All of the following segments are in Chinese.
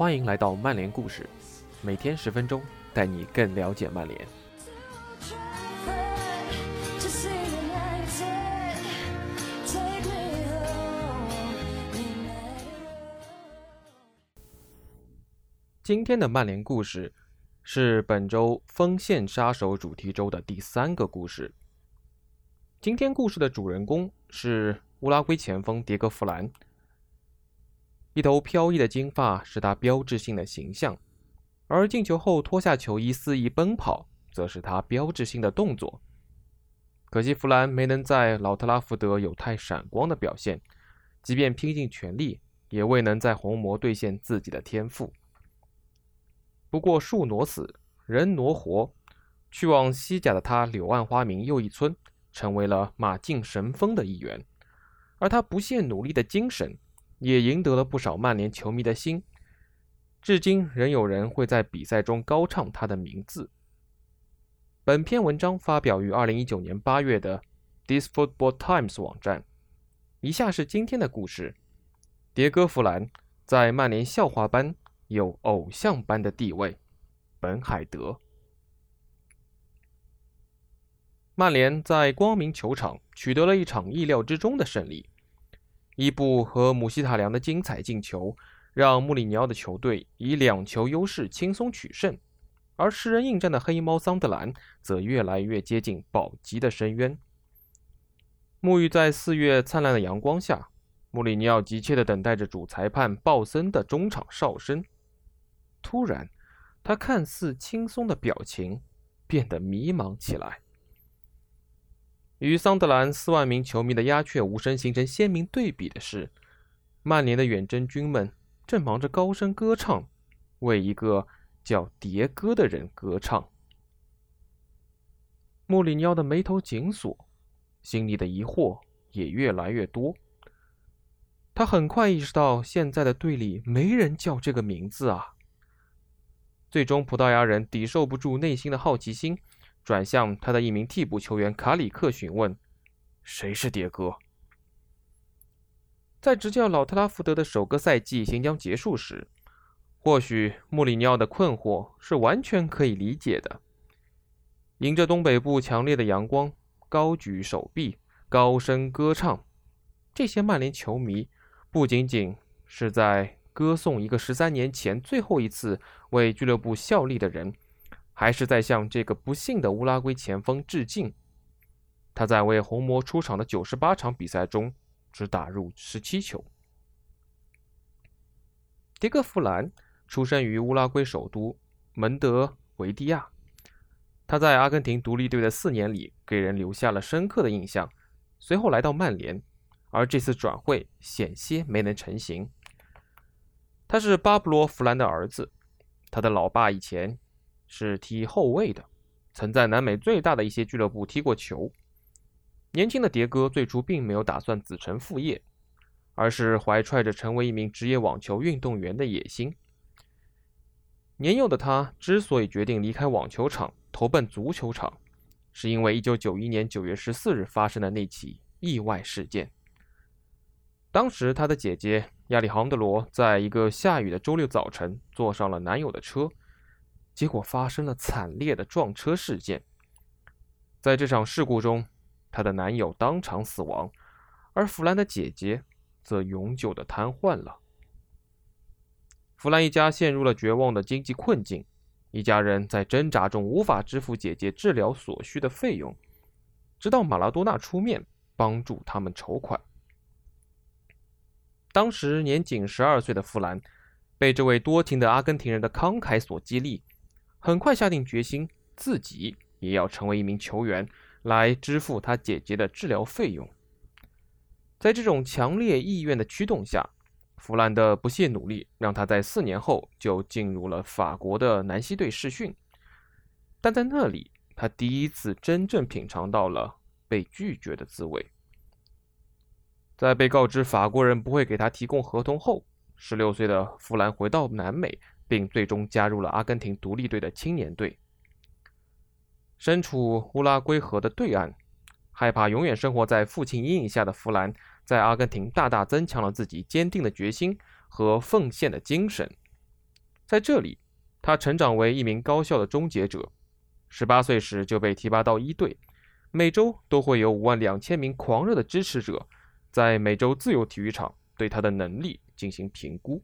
欢迎来到曼联故事，每天十分钟，带你更了解曼联。今天的曼联故事是本周锋线杀手主题周的第三个故事。今天故事的主人公是乌拉圭前锋迭戈·弗兰。一头飘逸的金发是他标志性的形象，而进球后脱下球衣肆意奔跑，则是他标志性的动作。可惜弗兰没能在老特拉福德有太闪光的表现，即便拼尽全力，也未能在红魔兑现自己的天赋。不过树挪死，人挪活，去往西甲的他柳暗花明又一村，成为了马竞神锋的一员。而他不懈努力的精神，也赢得了不少曼联球迷的心。至今仍有人会在比赛中高唱他的名字。本篇文章发表于二零一九年八月的《This Football Times》网站。以下是今天的故事：迭戈·弗兰在曼联笑话班。有偶像般的地位，本海德。曼联在光明球场取得了一场意料之中的胜利。伊布和姆希塔良的精彩进球，让穆里尼奥的球队以两球优势轻松取胜，而十人应战的黑猫桑德兰则越来越接近保级的深渊。沐浴在四月灿烂的阳光下，穆里尼奥急切地等待着主裁判鲍森的中场哨声。突然，他看似轻松的表情变得迷茫起来。与桑德兰四万名球迷的鸦雀无声形成鲜明对比的是，曼联的远征军们正忙着高声歌唱，为一个叫迭戈的人歌唱。穆里尼奥的眉头紧锁，心里的疑惑也越来越多。他很快意识到，现在的队里没人叫这个名字啊。最终，葡萄牙人抵受不住内心的好奇心，转向他的一名替补球员卡里克询问：“谁是迭戈？”在执教老特拉福德的首个赛季即将结束时，或许穆里尼奥的困惑是完全可以理解的。迎着东北部强烈的阳光，高举手臂，高声歌唱，这些曼联球迷不仅仅是在。歌颂一个十三年前最后一次为俱乐部效力的人，还是在向这个不幸的乌拉圭前锋致敬。他在为红魔出场的九十八场比赛中，只打入十七球。迭戈·弗兰出生于乌拉圭首都蒙德维迪亚，他在阿根廷独立队的四年里给人留下了深刻的印象。随后来到曼联，而这次转会险些没能成型。他是巴布罗·弗兰的儿子，他的老爸以前是踢后卫的，曾在南美最大的一些俱乐部踢过球。年轻的迭戈最初并没有打算子承父业，而是怀揣着成为一名职业网球运动员的野心。年幼的他之所以决定离开网球场投奔足球场，是因为1991年9月14日发生的那起意外事件。当时他的姐姐。亚历杭德罗在一个下雨的周六早晨坐上了男友的车，结果发生了惨烈的撞车事件。在这场事故中，她的男友当场死亡，而弗兰的姐姐则永久的瘫痪了。弗兰一家陷入了绝望的经济困境，一家人在挣扎中无法支付姐姐治疗所需的费用，直到马拉多纳出面帮助他们筹款。当时年仅十二岁的弗兰，被这位多情的阿根廷人的慷慨所激励，很快下定决心，自己也要成为一名球员，来支付他姐姐的治疗费用。在这种强烈意愿的驱动下，弗兰的不懈努力让他在四年后就进入了法国的南希队试训，但在那里，他第一次真正品尝到了被拒绝的滋味。在被告知法国人不会给他提供合同后，十六岁的弗兰回到南美，并最终加入了阿根廷独立队的青年队。身处乌拉圭河的对岸，害怕永远生活在父亲阴影下的弗兰，在阿根廷大大增强了自己坚定的决心和奉献的精神。在这里，他成长为一名高效的终结者。十八岁时就被提拔到一队，每周都会有五万两千名狂热的支持者在美洲自由体育场对他的能力进行评估。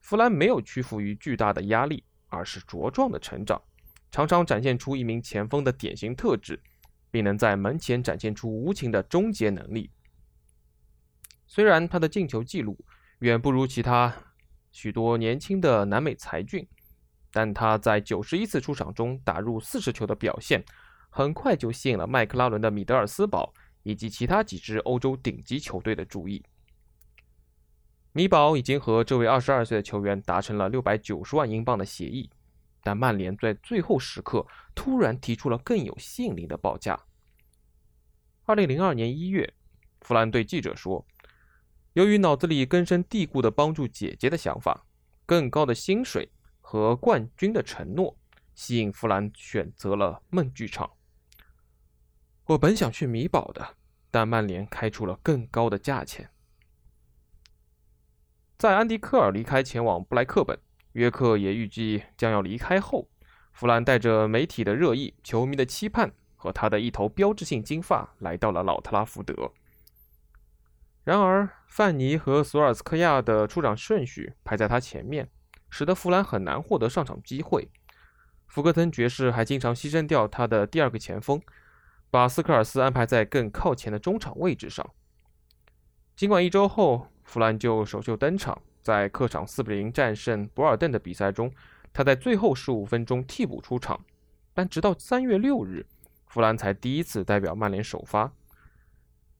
弗兰没有屈服于巨大的压力，而是茁壮的成长，常常展现出一名前锋的典型特质，并能在门前展现出无情的终结能力。虽然他的进球记录远不如其他许多年轻的南美才俊，但他在九十一次出场中打入四十球的表现，很快就吸引了麦克拉伦的米德尔斯堡以及其他几支欧洲顶级球队的注意。米堡已经和这位二十二岁的球员达成了六百九十万英镑的协议，但曼联在最后时刻突然提出了更有吸引力的报价。二零零二年一月，弗兰对记者说：“由于脑子里根深蒂固的帮助姐姐的想法，更高的薪水和冠军的承诺吸引弗兰选择了梦剧场。我本想去米堡的，但曼联开出了更高的价钱。”在安迪·科尔离开前往布莱克本，约克也预计将要离开后，弗兰带着媒体的热议、球迷的期盼和他的一头标志性金发来到了老特拉福德。然而，范尼和索尔斯克亚的出场顺序排在他前面，使得弗兰很难获得上场机会。福格森爵士还经常牺牲掉他的第二个前锋，把斯科尔斯安排在更靠前的中场位置上。尽管一周后，弗兰就首秀登场，在客场4比0战胜博尔顿的比赛中，他在最后15分钟替补出场。但直到3月6日，弗兰才第一次代表曼联首发。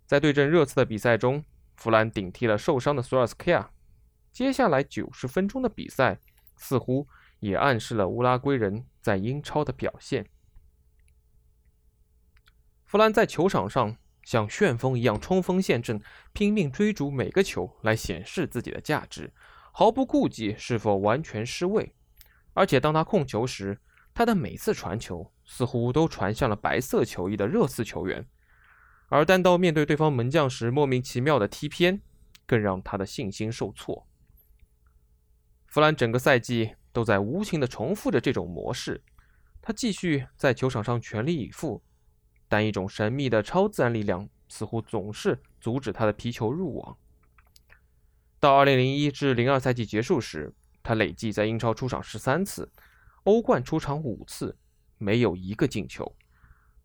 在对阵热刺的比赛中，弗兰顶替了受伤的索尔斯克亚。接下来90分钟的比赛，似乎也暗示了乌拉圭人在英超的表现。弗兰在球场上。像旋风一样冲锋陷阵，拼命追逐每个球来显示自己的价值，毫不顾忌是否完全失位。而且当他控球时，他的每次传球似乎都传向了白色球衣的热刺球员，而单刀面对对方门将时莫名其妙的踢偏，更让他的信心受挫。弗兰整个赛季都在无情地重复着这种模式，他继续在球场上全力以赴。但一种神秘的超自然力量似乎总是阻止他的皮球入网。到2001至02赛季结束时，他累计在英超出场十三次，欧冠出场五次，没有一个进球。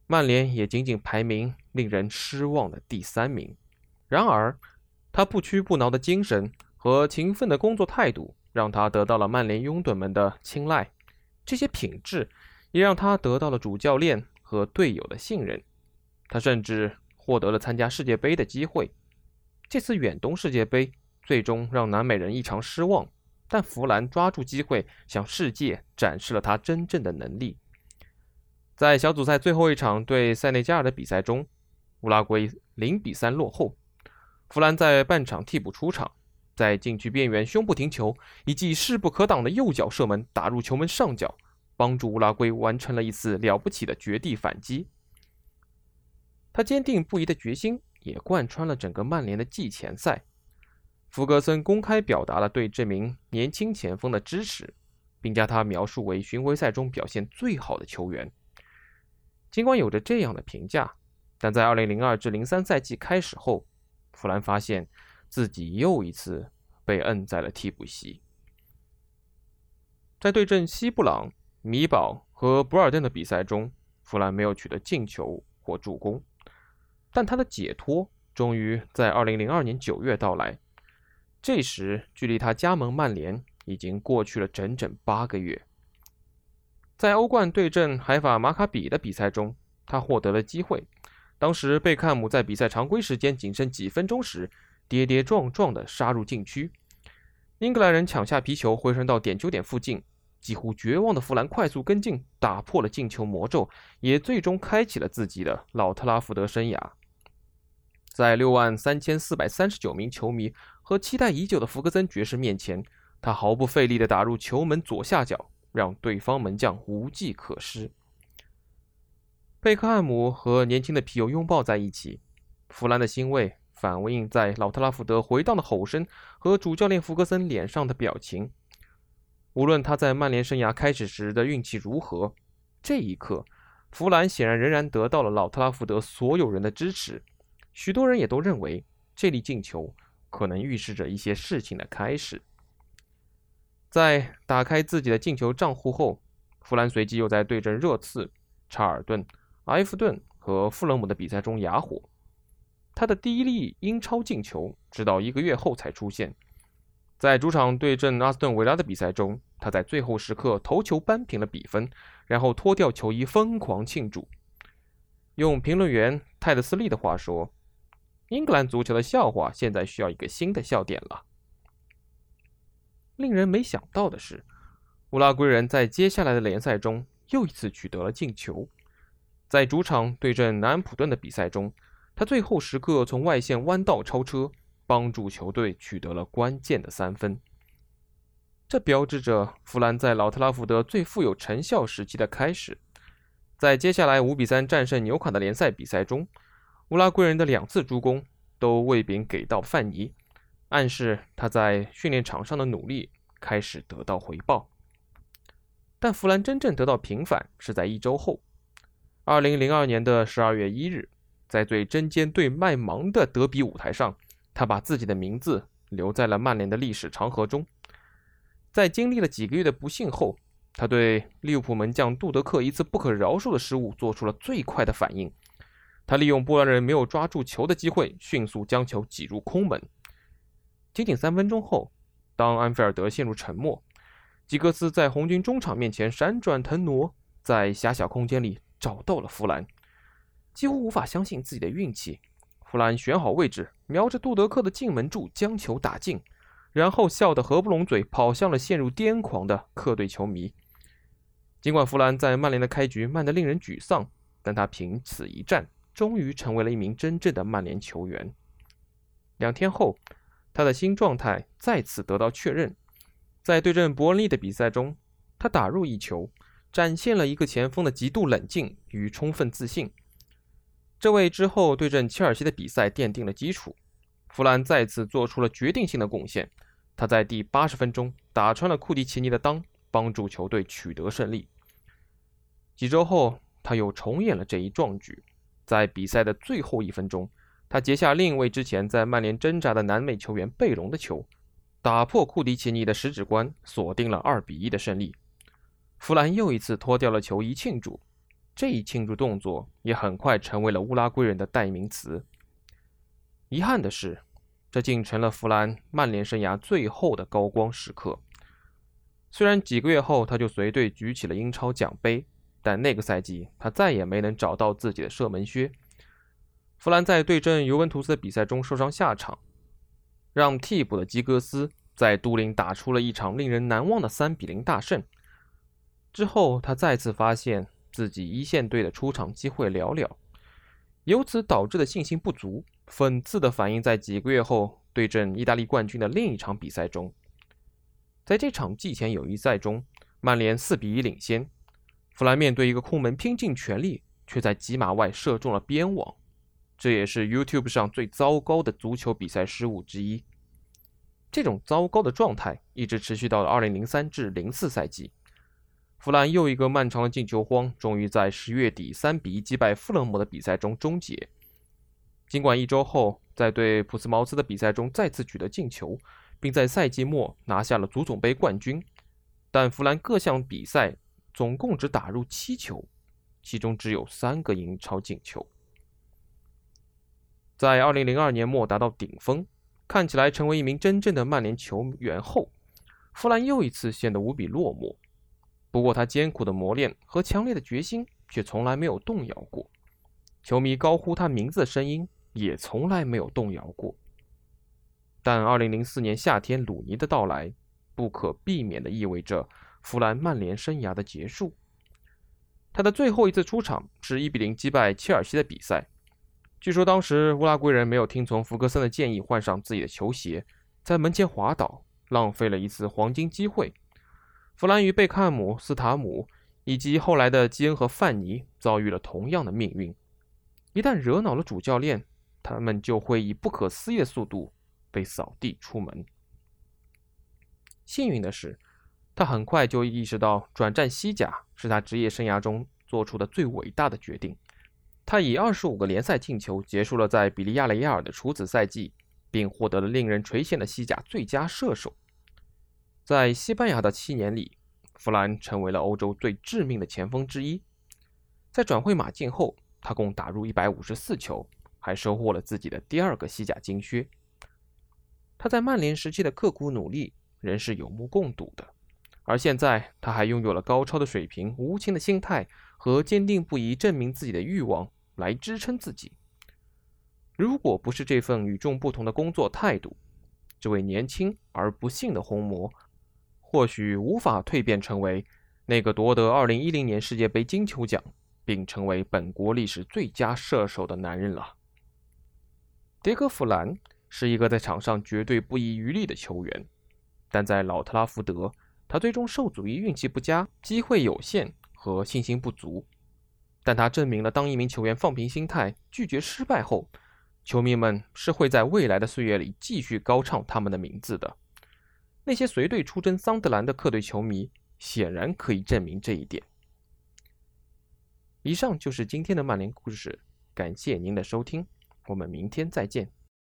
曼联也仅仅排名令人失望的第三名。然而，他不屈不挠的精神和勤奋的工作态度让他得到了曼联拥趸们的青睐。这些品质也让他得到了主教练。和队友的信任，他甚至获得了参加世界杯的机会。这次远东世界杯最终让南美人异常失望，但弗兰抓住机会向世界展示了他真正的能力。在小组赛最后一场对塞内加尔的比赛中，乌拉圭零比三落后，弗兰在半场替补出场，在禁区边缘胸部停球，以及势不可挡的右脚射门打入球门上角。帮助乌拉圭完成了一次了不起的绝地反击。他坚定不移的决心也贯穿了整个曼联的季前赛。弗格森公开表达了对这名年轻前锋的支持，并将他描述为巡回赛中表现最好的球员。尽管有着这样的评价，但在2002至03赛季开始后，弗兰发现自己又一次被摁在了替补席。在对阵西布朗。米堡和博尔顿的比赛中，弗兰没有取得进球或助攻，但他的解脱终于在2002年9月到来。这时，距离他加盟曼联已经过去了整整八个月。在欧冠对阵海法马卡比的比赛中，他获得了机会。当时，贝克汉姆在比赛常规时间仅剩几分钟时，跌跌撞撞地杀入禁区，英格兰人抢下皮球，回传到点球点附近。几乎绝望的弗兰快速跟进，打破了进球魔咒，也最终开启了自己的老特拉福德生涯。在六万三千四百三十九名球迷和期待已久的福格森爵士面前，他毫不费力地打入球门左下角，让对方门将无计可施。贝克汉姆和年轻的皮尤拥抱在一起，弗兰的欣慰反映在老特拉福德回荡的吼声和主教练福格森脸上的表情。无论他在曼联生涯开始时的运气如何，这一刻，弗兰显然仍然得到了老特拉福德所有人的支持。许多人也都认为，这粒进球可能预示着一些事情的开始。在打开自己的进球账户后，弗兰随即又在对阵热刺、查尔顿、埃弗顿和富勒姆的比赛中哑火。他的第一粒英超进球直到一个月后才出现。在主场对阵阿斯顿维拉的比赛中，他在最后时刻头球扳平了比分，然后脱掉球衣疯狂庆祝。用评论员泰德斯利的话说：“英格兰足球的笑话现在需要一个新的笑点了。”令人没想到的是，乌拉圭人在接下来的联赛中又一次取得了进球。在主场对阵南安普顿的比赛中，他最后时刻从外线弯道超车。帮助球队取得了关键的三分，这标志着弗兰在老特拉福德最富有成效时期的开始。在接下来五比三战胜纽卡的联赛比赛中，乌拉圭人的两次助攻都未饼给到范尼，暗示他在训练场上的努力开始得到回报。但弗兰真正得到平反是在一周后，二零零二年的十二月一日，在最针尖对麦芒的德比舞台上。他把自己的名字留在了曼联的历史长河中。在经历了几个月的不幸后，他对利物浦门将杜德克一次不可饶恕的失误做出了最快的反应。他利用波兰人没有抓住球的机会，迅速将球挤入空门。仅仅三分钟后，当安菲尔德陷入沉默，吉格斯在红军中场面前闪转腾挪，在狭小空间里找到了弗兰，几乎无法相信自己的运气。弗兰选好位置，瞄着杜德克的进门柱将球打进，然后笑得合不拢嘴，跑向了陷入癫狂的客队球迷。尽管弗兰在曼联的开局慢得令人沮丧，但他凭此一战，终于成为了一名真正的曼联球员。两天后，他的新状态再次得到确认。在对阵伯恩利的比赛中，他打入一球，展现了一个前锋的极度冷静与充分自信。这为之后对阵切尔西的比赛奠定了基础。弗兰再次做出了决定性的贡献，他在第八十分钟打穿了库蒂奇尼的裆，帮助球队取得胜利。几周后，他又重演了这一壮举，在比赛的最后一分钟，他截下另一位之前在曼联挣扎的南美球员贝隆的球，打破库蒂奇尼的十指关，锁定了二比一的胜利。弗兰又一次脱掉了球衣庆祝。这一庆祝动作也很快成为了乌拉圭人的代名词。遗憾的是，这竟成了弗兰曼联生涯最后的高光时刻。虽然几个月后他就随队举起了英超奖杯，但那个赛季他再也没能找到自己的射门靴。弗兰在对阵尤文图斯的比赛中受伤下场，让替补的吉格斯在都灵打出了一场令人难忘的三比零大胜。之后，他再次发现。自己一线队的出场机会寥寥，由此导致的信心不足，讽刺的反映在几个月后对阵意大利冠军的另一场比赛中。在这场季前友谊赛中，曼联四比一领先，弗兰面对一个空门拼尽全力，却在几码外射中了边网，这也是 YouTube 上最糟糕的足球比赛失误之一。这种糟糕的状态一直持续到了2003至04赛季。弗兰又一个漫长的进球荒，终于在十月底三比一击败富勒姆的比赛中终结。尽管一周后在对普斯茅斯的比赛中再次取得进球，并在赛季末拿下了足总杯冠军，但弗兰各项比赛总共只打入七球，其中只有三个英超进球。在2002年末达到顶峰，看起来成为一名真正的曼联球员后，弗兰又一次显得无比落寞。不过，他艰苦的磨练和强烈的决心却从来没有动摇过，球迷高呼他名字的声音也从来没有动摇过。但2004年夏天，鲁尼的到来不可避免地意味着弗兰曼联生涯的结束。他的最后一次出场是1比0击败切尔西的比赛。据说当时乌拉圭人没有听从福格森的建议，换上自己的球鞋，在门前滑倒，浪费了一次黄金机会。弗兰与贝克汉姆、斯塔姆以及后来的基恩和范尼遭遇了同样的命运。一旦惹恼了主教练，他们就会以不可思议的速度被扫地出门。幸运的是，他很快就意识到转战西甲是他职业生涯中做出的最伟大的决定。他以二十五个联赛进球结束了在比利亚雷亚尔的处子赛季，并获得了令人垂涎的西甲最佳射手。在西班牙的七年里，弗兰成为了欧洲最致命的前锋之一。在转会马竞后，他共打入一百五十四球，还收获了自己的第二个西甲金靴。他在曼联时期的刻苦努力，人是有目共睹的。而现在，他还拥有了高超的水平、无情的心态和坚定不移证明自己的欲望来支撑自己。如果不是这份与众不同的工作态度，这位年轻而不幸的红魔。或许无法蜕变成为那个夺得2010年世界杯金球奖，并成为本国历史最佳射手的男人了。迭戈·弗兰是一个在场上绝对不遗余力的球员，但在老特拉福德，他最终受阻于运气不佳、机会有限和信心不足。但他证明了，当一名球员放平心态、拒绝失败后，球迷们是会在未来的岁月里继续高唱他们的名字的。那些随队出征桑德兰的客队球迷显然可以证明这一点。以上就是今天的曼联故事，感谢您的收听，我们明天再见。